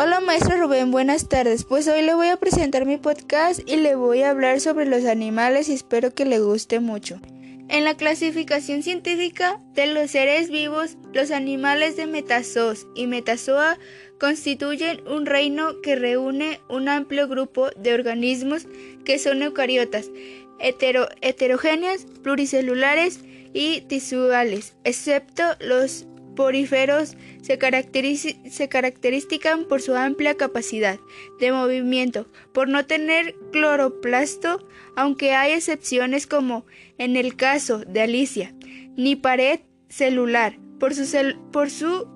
Hola maestro Rubén, buenas tardes. Pues hoy le voy a presentar mi podcast y le voy a hablar sobre los animales y espero que le guste mucho. En la clasificación científica de los seres vivos, los animales de Metazoos y Metazoa constituyen un reino que reúne un amplio grupo de organismos que son eucariotas, heterogéneas, pluricelulares y tisuales, excepto los poríferos se, caracterizan por su amplia capacidad de movimiento, por no tener cloroplasto, aunque hay excepciones como en el caso de Alicia, ni pared celular, por su,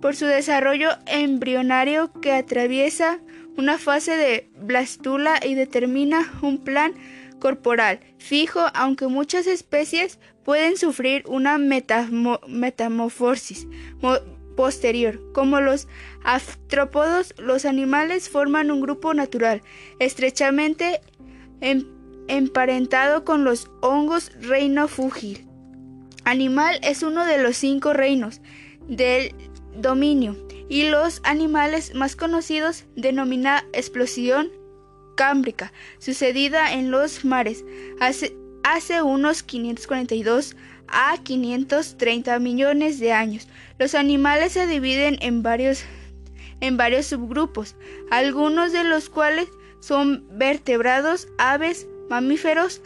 por su, desarrollo embrionario que atraviesa una fase de blastula y determina un plan corporal fijo, aunque muchas especies pueden sufrir una metamorfosis posterior. Como los artrópodos, los animales forman un grupo natural estrechamente em-, emparentado con los hongos reino fúgil. Animal es uno de los cinco reinos del dominio y los animales más conocidos denomina explosión cámbrica, sucedida en los mares hace, hace unos 542 a 530 millones de años. Los animales se dividen en varios, en varios subgrupos, algunos de los cuales son vertebrados, aves, mamíferos,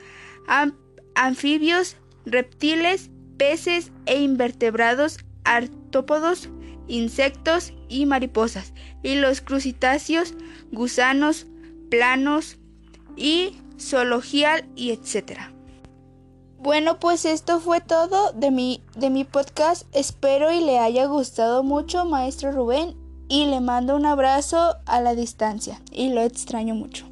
anfibios, reptiles, peces e invertebrados, artópodos, insectos y mariposas, y los crustáceos, gusanos, planos y zoología y etcétera. Bueno, pues esto fue todo de mi, de mi podcast. Espero y le haya gustado mucho, maestro Rubén, y le mando un abrazo a la distancia y lo extraño mucho.